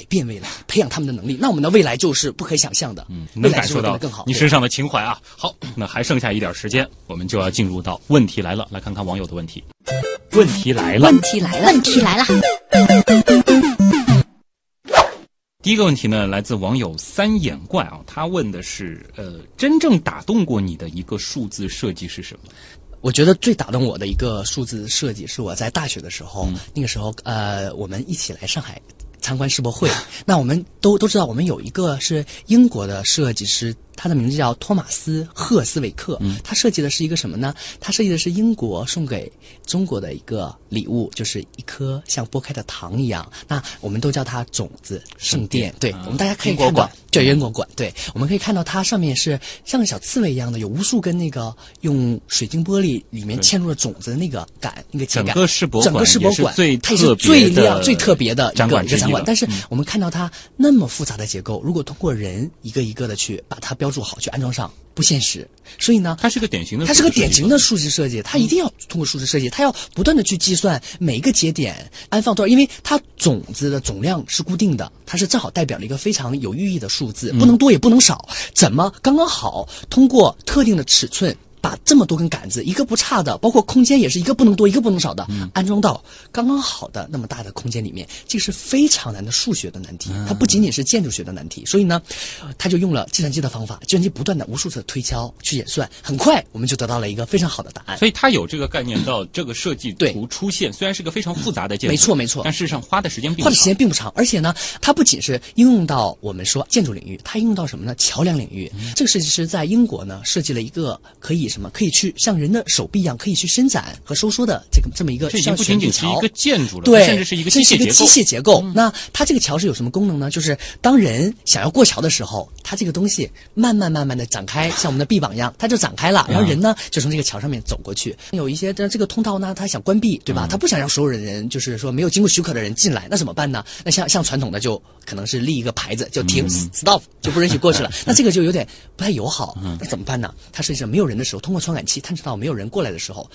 变未来，培养他们的能力。那我们的未来就是不可想象的，嗯能感受到更好。你身上的情怀啊！好，那还剩下一点时间，我们就要进入到问题来了，来看看网友的问题。问题来了，问题来了，问题来了，第一个问题呢，来自网友三眼怪啊，他问的是，呃，真正打动过你的一个数字设计是什么？我觉得最打动我的一个数字设计是我在大学的时候，嗯那个时候呃，我们一起来上海参观世博会。那我们都都知道，我们有一个是英国的设计师，他的名字叫托马斯·赫斯韦克。嗯他设计的是一个什么呢？他设计的是英国送给中国的一个礼物，就是一颗像剥开的糖一样。那我们都叫它种子圣殿。对，啊我们大家可以看到英国馆，对，英国馆，对，我们可以看到它上面是像小刺猬一样的，有无数根那个用水晶玻璃里面嵌入了种子的那个杆，那个。整个世博馆整个馆世博馆最它也是最亮、最特别的一个展馆。但是我们看到它那么复杂的结构，如果通过人一个一个的去把它标注好、去安装上，不现实。所以呢，它是个典型的，它是个典型的。数字设计，它一定要通过数字设计，它要不断的去计算每一个节点安放多少，因为它种子的总量是固定的，它是正好代表了一个非常有寓意的数字，不能多也不能少，怎么刚刚好通过特定的尺寸。把这么多根杆子，一个不差的，包括空间也是一个不能多，一个不能少的，安装到刚刚好的那么大的空间里面，这个是非常难的数学的难题。它不仅仅是建筑学的难题，所以呢，他就用了计算机的方法，计算机不断的无数次推敲去演算，很快我们就得到了一个非常好的答案。所以他有这个概念到这个设计图出现，虽然是个非常复杂的建筑，没错没错但事实上花的时间并不花的时间并不长，而且呢，它不仅是应用到我们说建筑领域，它应用到什么呢？桥梁领域。这个设计师在英国呢设计了一个可以什么？可以去像人的手臂一样，可以去伸展和收缩的这个这么一个这已经不仅仅是一个建筑了，对，甚至是一个机械结构。机械结构。那它这个桥是有什么功能呢？就是当人想要过桥的时候，它这个东西慢慢慢慢的展开，像我们的臂膀一样，它就展开了，然后人呢就从这个桥上面走过去。有一些的这个通道呢，他想关闭，对吧？他不想让所有的人就是说没有经过许可的人进来，那怎么办呢？那像像传统的就可能是立一个牌子，就停 stop 就不允许过去了。[laughs] 那这个就有点不太友好，那怎么办呢？它实际上没有人的时候，通过传感器探测到没有人过来的时候，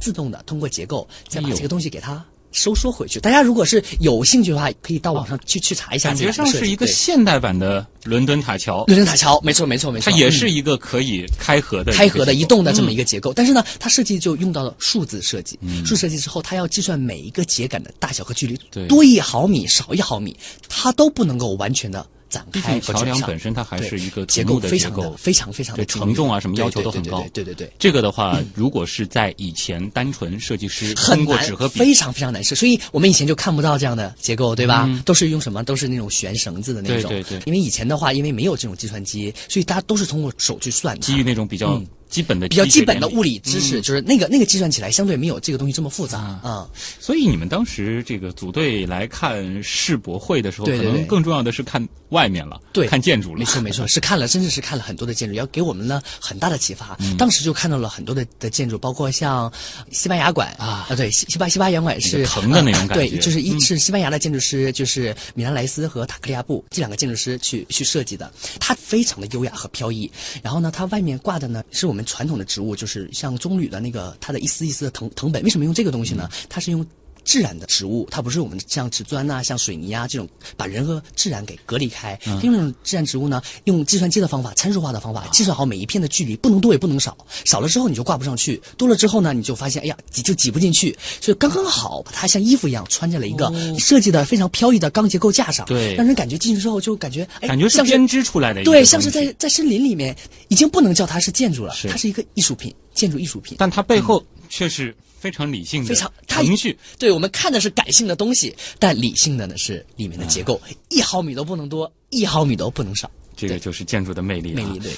自动的通过结构再把这个东西给它。收缩回去。大家如果是有兴趣的话，可以到网上去去查一下。感觉上是一个现代版的伦敦塔桥。伦敦塔桥，没错没错没错。它也是一个可以开合的、开合的移动的这么一个结构。但是呢，它设计就用到了数字设计。数字设计之后，它要计算每一个秸秆的大小和距离，多一毫米少一毫米，它都不能够完全的。展开桥梁本身它还是一个结构的结构，非常非常的承重啊，什么要求都很高。对对对，这个的话，如果是在以前，单纯设计师通过纸和笔，非常非常难设，所以我们以前就看不到这样的结构，对吧？都是用什么？都是那种悬绳子的那种。对对对。因为以前的话，因为没有这种计算机，所以大家都是通过手去算。基于那种比较。基本的比较基本的物理知识，就是那个那个计算起来相对没有这个东西这么复杂啊。所以你们当时这个组队来看世博会的时候，可能更重要的是看外面了，对，看建筑了。没错没错，[laughs] 是看了，真的是看了很多的建筑，要给我们呢很大的启发。当时就看到了很多的的建筑，包括像西班牙馆啊啊，对，西西班西班牙馆是藤的那种感觉，对，就是一是西班牙的建筑师，就是米兰莱斯和塔克利亚布这两个建筑师去去设计的，它非常的优雅和飘逸。然后呢，它外面挂的呢是我们传统的植物。就是像棕榈的那个，它的一丝一丝的藤藤本，为什么用这个东西呢？它是用。自然的植物，它不是我们像瓷砖呐、像水泥啊这种把人和自然给隔离开。另一种自然植物呢，用计算机的方法、参数化的方法计算好每一片的距离，不能多也不能少。少了之后你就挂不上去，多了之后呢，你就发现哎呀挤就挤不进去，所以刚刚好把它像衣服一样穿在了一个设计的非常飘逸的钢结构架上，对，让人感觉进去之后就感觉哎感觉像编织出来的，对，像是在在森林里面，已经不能叫它是建筑了，它是一个艺术品，建筑艺术品，但它背后却是。非常理性的，非常程序。对我们看的是感性的东西，但理性的呢是里面的结构，一毫米都不能多，一毫米都不能少。这个就是建筑的魅力。魅力对。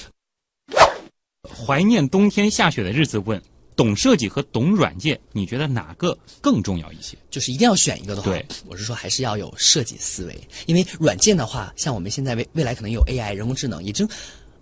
怀念冬天下雪的日子，问懂设计和懂软件，你觉得哪个更重要一些？就是一定要选一个的话，对，我是说还是要有设计思维，因为软件的话，像我们现在未未来可能有 AI 人工智能，已经。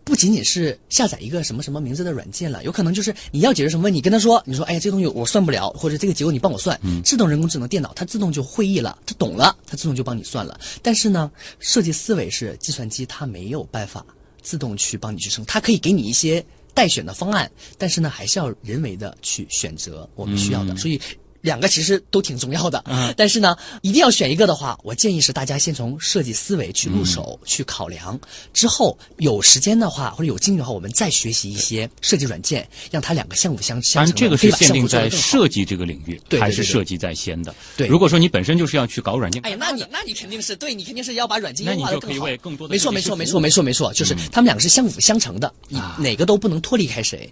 不仅仅是下载一个什么什么名字的软件了，有可能就是你要解决什么问题，跟他说，你说，哎呀，这个东西我算不了，或者这个结果你帮我算，自动人工智能电脑它自动就会议了，它懂了，它自动就帮你算了。但是呢，设计思维是计算机它没有办法自动去帮你去生，它可以给你一些待选的方案，但是呢，还是要人为的去选择我们需要的，所以。两个其实都挺重要的，但是呢，一定要选一个的话，我建议是大家先从设计思维去入手去考量，之后有时间的话或者有精力的话，我们再学习一些设计软件，让它两个相辅相相成。这个是限定在设计这个领域，还是设计在先的？对，如果说你本身就是要去搞软件，哎呀，那你那你肯定是对你肯定是要把软件优化的更好。没错没错没错没错没错，就是他们两个是相辅相成的，你哪个都不能脱离开谁。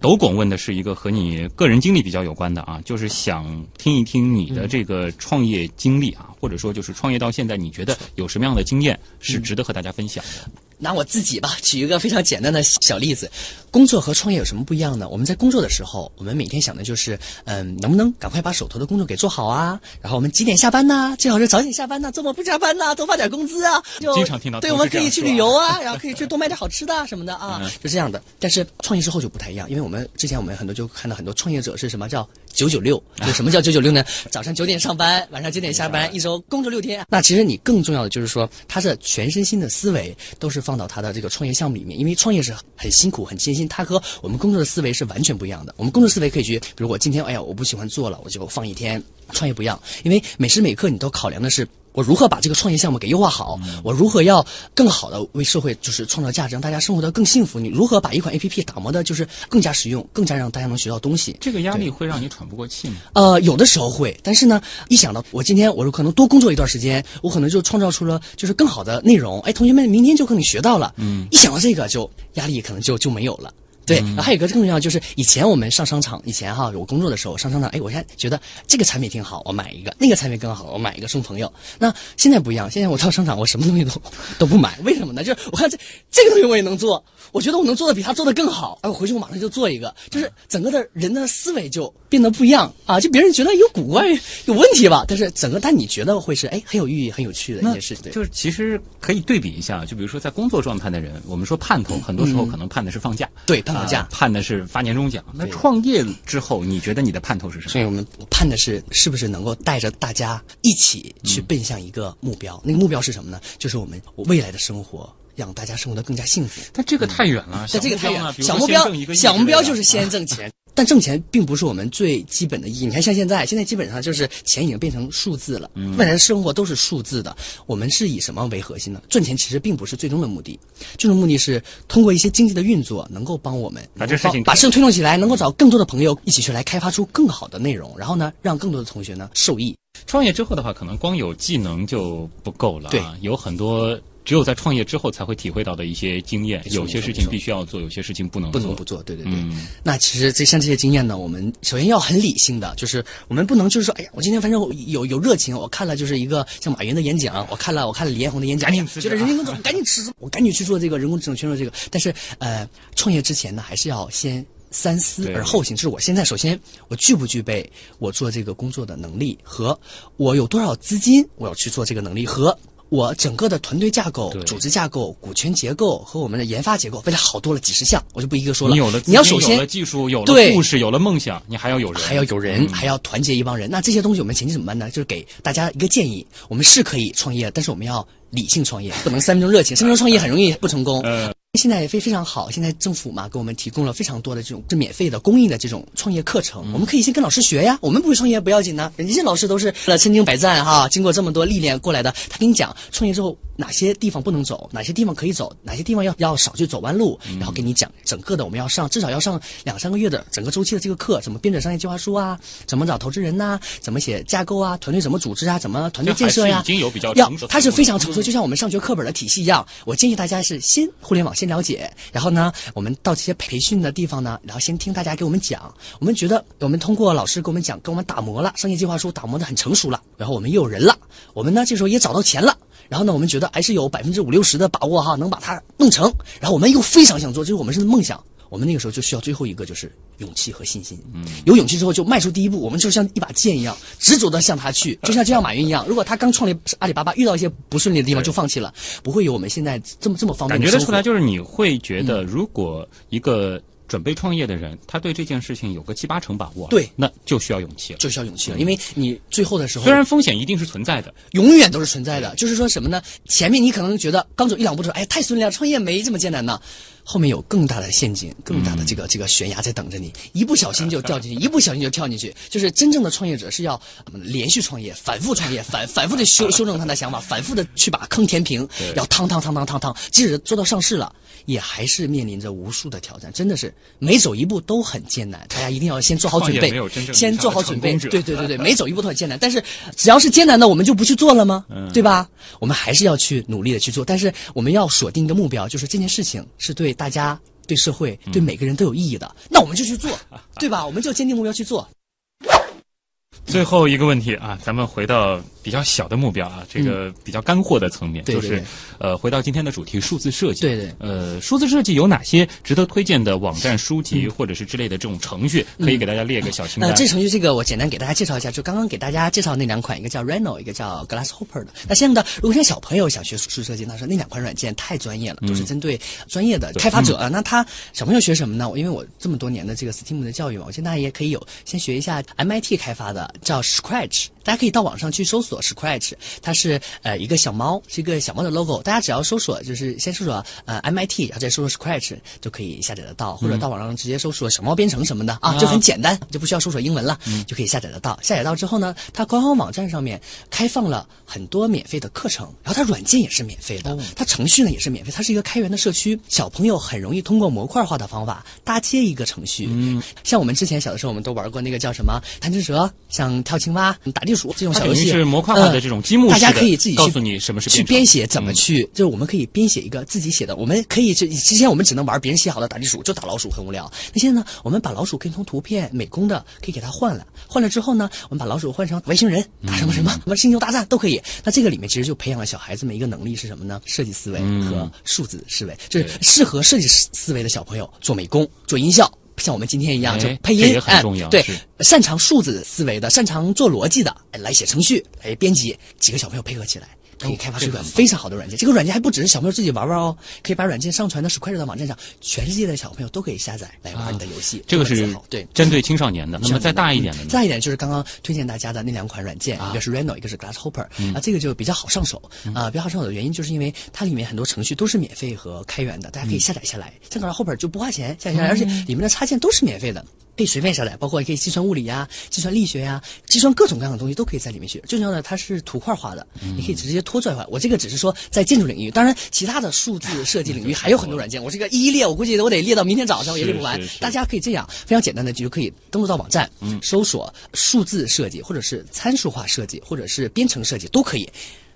斗拱问的是一个和你个人经历比较有关的啊，就是想听一听你的这个创业经历啊，或者说就是创业到现在，你觉得有什么样的经验是值得和大家分享的？拿我自己吧，[laughs] 举一个非常简单的小例子，工作和创业有什么不一样呢？我们在工作的时候，我们每天想的就是，嗯，能不能赶快把手头的工作给做好啊？然后我们几点下班呢？最好是早点下班呢，周末不加班呢，多发点工资啊。就经常听到。对，我们可以去旅游啊，[laughs] 然后可以去多买点好吃的什么的啊，就这样的。但是创业之后就不太一样，因为我们之前我们很多就看到很多创业者是什么叫九九六，就什么叫九九六呢？早上九点上班，晚上九点下班，一周工作六天。那其实你更重要的就是说，他的全身心的思维都是放到他的这个创业。项目里面，因为创业是很辛苦、很艰辛，他和我们工作的思维是完全不一样的。我们工作思维可以去，比如我今天，哎呀，我不喜欢做了，我就放一天。创业不一样，因为每时每刻你都考量的是。我如何把这个创业项目给优化好？我如何要更好的为社会就是创造价值，让大家生活的更幸福？你如何把一款 A P P 打磨的就是更加实用，更加让大家能学到东西？这个压力会让你喘不过气吗？呃，有的时候会，但是呢，一想到我今天我可能多工作一段时间，我可能就创造出了就是更好的内容。哎，同学们明天就可能学到了。嗯，一想到这个，就压力可能就就没有了。对，然后还有一个更重要就是以前我们上商场，以前哈我工作的时候上商场，哎，我现在觉得这个产品挺好，我买一个；那个产品更好，我买一个送朋友。那现在不一样，现在我到商场我什么东西都都不买，为什么呢？就是我看这这个东西我也能做，我觉得我能做的比他做的更好，哎，我回去我马上就做一个，就是整个的人的思维就变得不一样啊！就别人觉得有古怪有问题吧，但是整个但你觉得会是哎很有寓意很有趣的一件事情，就是其实可以对比一下，就比如说在工作状态的人，我们说盼头，很多时候可能盼的是放假，对，盼放假，盼的是发年终奖。那创业之后，你觉得你的盼头是什么？所以我们盼的是是不是能够带着大家一起去奔向一个目标？那个目标是什么呢？就是我们未来的生活。让大家生活的更加幸福，但这个太远了。但这个太远了，小目标，小目标就是先挣钱。但挣钱并不是我们最基本的意义。你看，像现在，现在基本上就是钱已经变成数字了，未来的生活都是数字的。我们是以什么为核心呢？赚钱其实并不是最终的目的，最终目的是通过一些经济的运作，能够帮我们把这事情把事情推动起来，能够找更多的朋友一起去来开发出更好的内容，然后呢，让更多的同学呢受益。创业之后的话，可能光有技能就不够了，对，有很多。只有在创业之后才会体会到的一些经验，有些事情必须要做，有些事情不能不能不做。对对对。那其实这像这些经验呢，我们首先要很理性的，就是我们不能就是说，哎呀，我今天反正有有热情，我看了就是一个像马云的演讲，我看了我看了李彦宏的演讲，[laughs] 觉得人工智能赶紧吃，我赶紧去做这个人工智能，去做这个。但是呃，创业之前呢，还是要先三思而后行。就是我现在首先我具不具备我做这个工作的能力，和我有多少资金，我要去做这个能力和。我整个的团队架构、组织架构、股权结构和我们的研发结构，未来好多了几十项，我就不一个说了。你有了，你要首先有了技术，有了故事，有了梦想，你还要有人，还要有人，还要团结一帮人。那这些东西我们前期怎么办呢？就是给大家一个建议：我们是可以创业，但是我们要理性创业，不能三分钟热情。三分钟创业很容易不成功。现在也非非常好，现在政府嘛给我们提供了非常多的这种是免费的公益的这种创业课程，我们可以先跟老师学呀。我们不会创业不要紧呢，人家老师都是身经百战哈，经过这么多历练过来的。他跟你讲创业之后哪些地方不能走，哪些地方可以走，哪些地方要要少去走弯路，然后给你讲整个的我们要上至少要上两三个月的整个周期的这个课，怎么编纂商业计划书啊，怎么找投资人呐，怎么写架构啊，团队怎么组织啊，怎么团队建设呀，已经有比较要它是非常成熟，就像我们上学课本的体系一样。我建议大家是先互联网先了解。然后呢，我们到这些培训的地方呢，然后先听大家给我们讲。我们觉得我们通过老师给我们讲，给我们打磨了商业计划书，打磨的很成熟了。然后我们又有人了，我们呢这时候也找到钱了。然后呢，我们觉得还是有百分之五六十的把握哈，能把它弄成。然后我们又非常想做，就是我们是梦想。我们那个时候就需要最后一个，就是勇气和信心。嗯，有勇气之后就迈出第一步，我们就像一把剑一样，执着的向他去，就像就像马云一样。如果他刚创立阿里巴巴，遇到一些不顺利的地方就放弃了，不会有我们现在这么这么方便。感觉得出来，就是你会觉得，如果一个准备创业的人，他对这件事情有个七八成把握，对，那就需要勇气了，就需要勇气了。因为你最后的时候，虽然风险一定是存在的，永远都是存在的。就是说什么呢？前面你可能觉得刚走一两步就，哎，太顺利了，创业没这么艰难呢。后面有更大的陷阱，更大的这个这个悬崖在等着你，一不小心就掉进去，一不小心就跳进去。就是真正的创业者是要连续创业，反复创业，反反复的修修正他的想法，反复的去把坑填平，要趟趟趟趟趟趟，即使做到上市了，也还是面临着无数的挑战，真的是每走一步都很艰难。大家一定要先做好准备，先做好准备。对对对对，每走一步都很艰难。但是只要是艰难的，我们就不去做了吗？对吧？我们还是要去努力的去做。但是我们要锁定一个目标，就是这件事情是对。大家对社会、对每个人都有意义的，那我们就去做，[laughs] 对吧？我们就坚定目标去做。最后一个问题啊，咱们回到。比较小的目标啊，这个比较干货的层面，就是呃，回到今天的主题，数字设计。对对。呃，数字设计有哪些值得推荐的网站、书籍或者是之类的这种程序，可以给大家列个小清单？呃，这程序这个我简单给大家介绍一下，就刚刚给大家介绍那两款，一个叫 Reno，一个叫 Glasshopper 的。那现在的，如果像小朋友想学数字设计，他说那两款软件太专业了，都是针对专业的开发者。那他小朋友学什么呢？因为我这么多年的这个 STEAM 的教育嘛，我建议大家也可以有先学一下 MIT 开发的叫 Scratch，大家可以到网上去搜索 Scratch。它是呃一个小猫，是一个小猫的 logo。大家只要搜索，就是先搜索呃 MIT，然后再搜索 Scratch，就可以下载得到。或者到网上直接搜索小猫编程什么的啊，就很简单，就不需要搜索英文了，就可以下载得到。下载到之后呢，它官方网站上面开放了很多免费的课程，然后它软件也是免费的，它程序呢也是免费。它是一个开源的社区，小朋友很容易通过模块化的方法搭接一个程序。嗯，像我们之前小的时候，我们都玩过那个叫什么贪吃蛇，像跳青蛙、打地鼠这种小游戏。是模模块化的这种积木大家可以自己告诉你什么是去编写，怎么去，就是我们可以编写一个自己写的。我们可以，之之前我们只能玩别人写好的打地鼠，就打老鼠很无聊。那现在呢，我们把老鼠可以从图片美工的可以给它换了，换了之后呢，我们把老鼠换成外星人，打什么什么什么星球大战都可以。那这个里面其实就培养了小孩子们一个能力是什么呢？设计思维和数字思维，就是适合设计思维的小朋友做美工、做音效。像我们今天一样，就配音，哎，对，擅长数字思维的，擅长做逻辑的，来写程序，来编辑，几个小朋友配合起来。可以开发出一个非常好的软件，这个软件还不只是小朋友自己玩玩哦，可以把软件上传到史快乐的网站上，全世界的小朋友都可以下载来玩你的游戏。这个是对针对青少年的。那么再大一点的，再大一点就是刚刚推荐大家的那两款软件，一个是 Reno，一个是 Glasshopper。啊，这个就比较好上手啊，比较好上手的原因就是因为它里面很多程序都是免费和开源的，大家可以下载下来。像 Grasshopper 就不花钱下载下来，而且里面的插件都是免费的。可以随便下载，包括可以计算物理呀、计算力学呀、计算各种各样的东西都可以在里面学。最重要的，它是图块化的，你可以直接拖拽化。我这个只是说在建筑领域，当然其他的数字设计领域还有很多软件。我这个一一列，我估计我得列到明天早上，我也列不完。大家可以这样，非常简单的就可以登录到网站，搜索数字设计，或者是参数化设计，或者是编程设计都可以。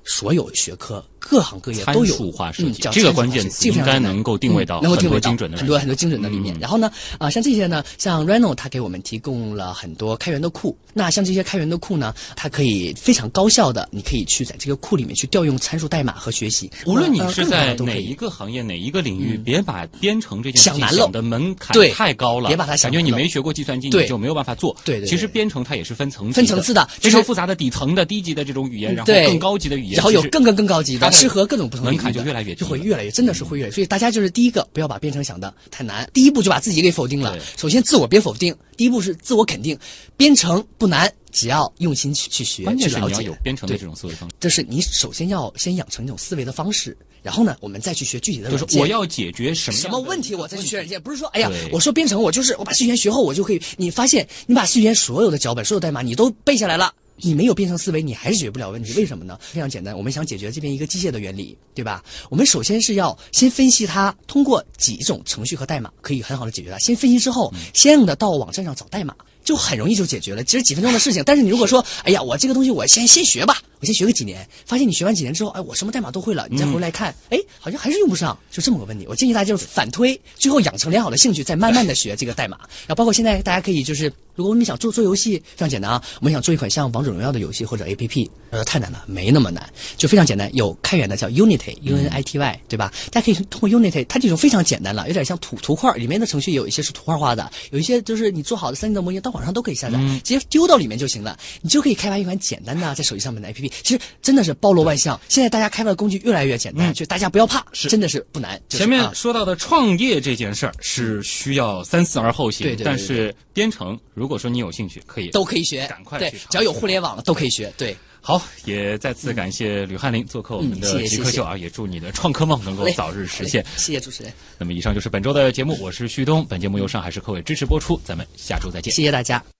所有学科。各行各业都有，嗯，这个关键词应该能够定位到能够定位精准的很多很多精准的里面。然后呢，啊，像这些呢，像 Reno 它给我们提供了很多开源的库。那像这些开源的库呢，它可以非常高效的，你可以去在这个库里面去调用参数代码和学习。无论你是在哪一个行业、哪一个领域，别把编程这件事想的门槛太高了，别把它想感觉你没学过计算机，你就没有办法做。对对。其实编程它也是分层分层次的，非常复杂的底层的低级的这种语言，然后更高级的语言，然后有更更更高级的，适合各种不同。门槛就越来越就会越来越，真的是会越来越。所以大家就是第一个，不要把编程想的太难。第一步就把自己给否定了。首先自我别否定，第一步是自我肯定。编程不难，只要用心去去学，去了解。有编程的这种思维方式。这是你首先要先养成一种思维的方式，然后呢，我们再去学具体的。就是我要解决什么什么问题，我再去学软件。不是说，哎呀，我说编程，我就是我把序言学后，我就可以。你发现你把序言所有的脚本、所有代码你都背下来了。你没有编程思维，你还是解决不了问题。为什么呢？非常简单，我们想解决这边一个机械的原理，对吧？我们首先是要先分析它，通过几种程序和代码可以很好的解决它。先分析之后，相应的到网站上找代码，就很容易就解决了。其实几分钟的事情。但是你如果说，哎呀，我这个东西我先先学吧，我先学个几年，发现你学完几年之后，哎，我什么代码都会了，你再回来看，哎，好像还是用不上，就这么个问题。我建议大家就是反推，最后养成良好的兴趣，再慢慢的学这个代码。然后包括现在大家可以就是。如果我们想做做游戏，非常简单啊！我们想做一款像王者荣耀的游戏或者 A P P，呃，太难了，没那么难，就非常简单。有开源的叫 Unity，U N I T Y，对吧？大家可以通过 Unity，它这种非常简单了，有点像图图块里面的程序，有一些是图块化的，有一些就是你做好的三 D 的模型，到网上都可以下载，直接丢到里面就行了，你就可以开发一款简单的在手机上面的 A P P。其实真的是包罗万象，现在大家开发的工具越来越简单，就大家不要怕，真的是不难。前面说到的创业这件事儿是需要三思而后行，但是编程，如果说你有兴趣。可以，都可以学，赶快对，只要有互联网了，都可以学。对，好，也再次感谢吕汉林做客我们的极客秀啊，也祝你的创客梦能够早日实现。谢谢主持人。那么以上就是本周的节目，我是旭东，本节目由上海市科委支持播出，咱们下周再见。谢谢大家。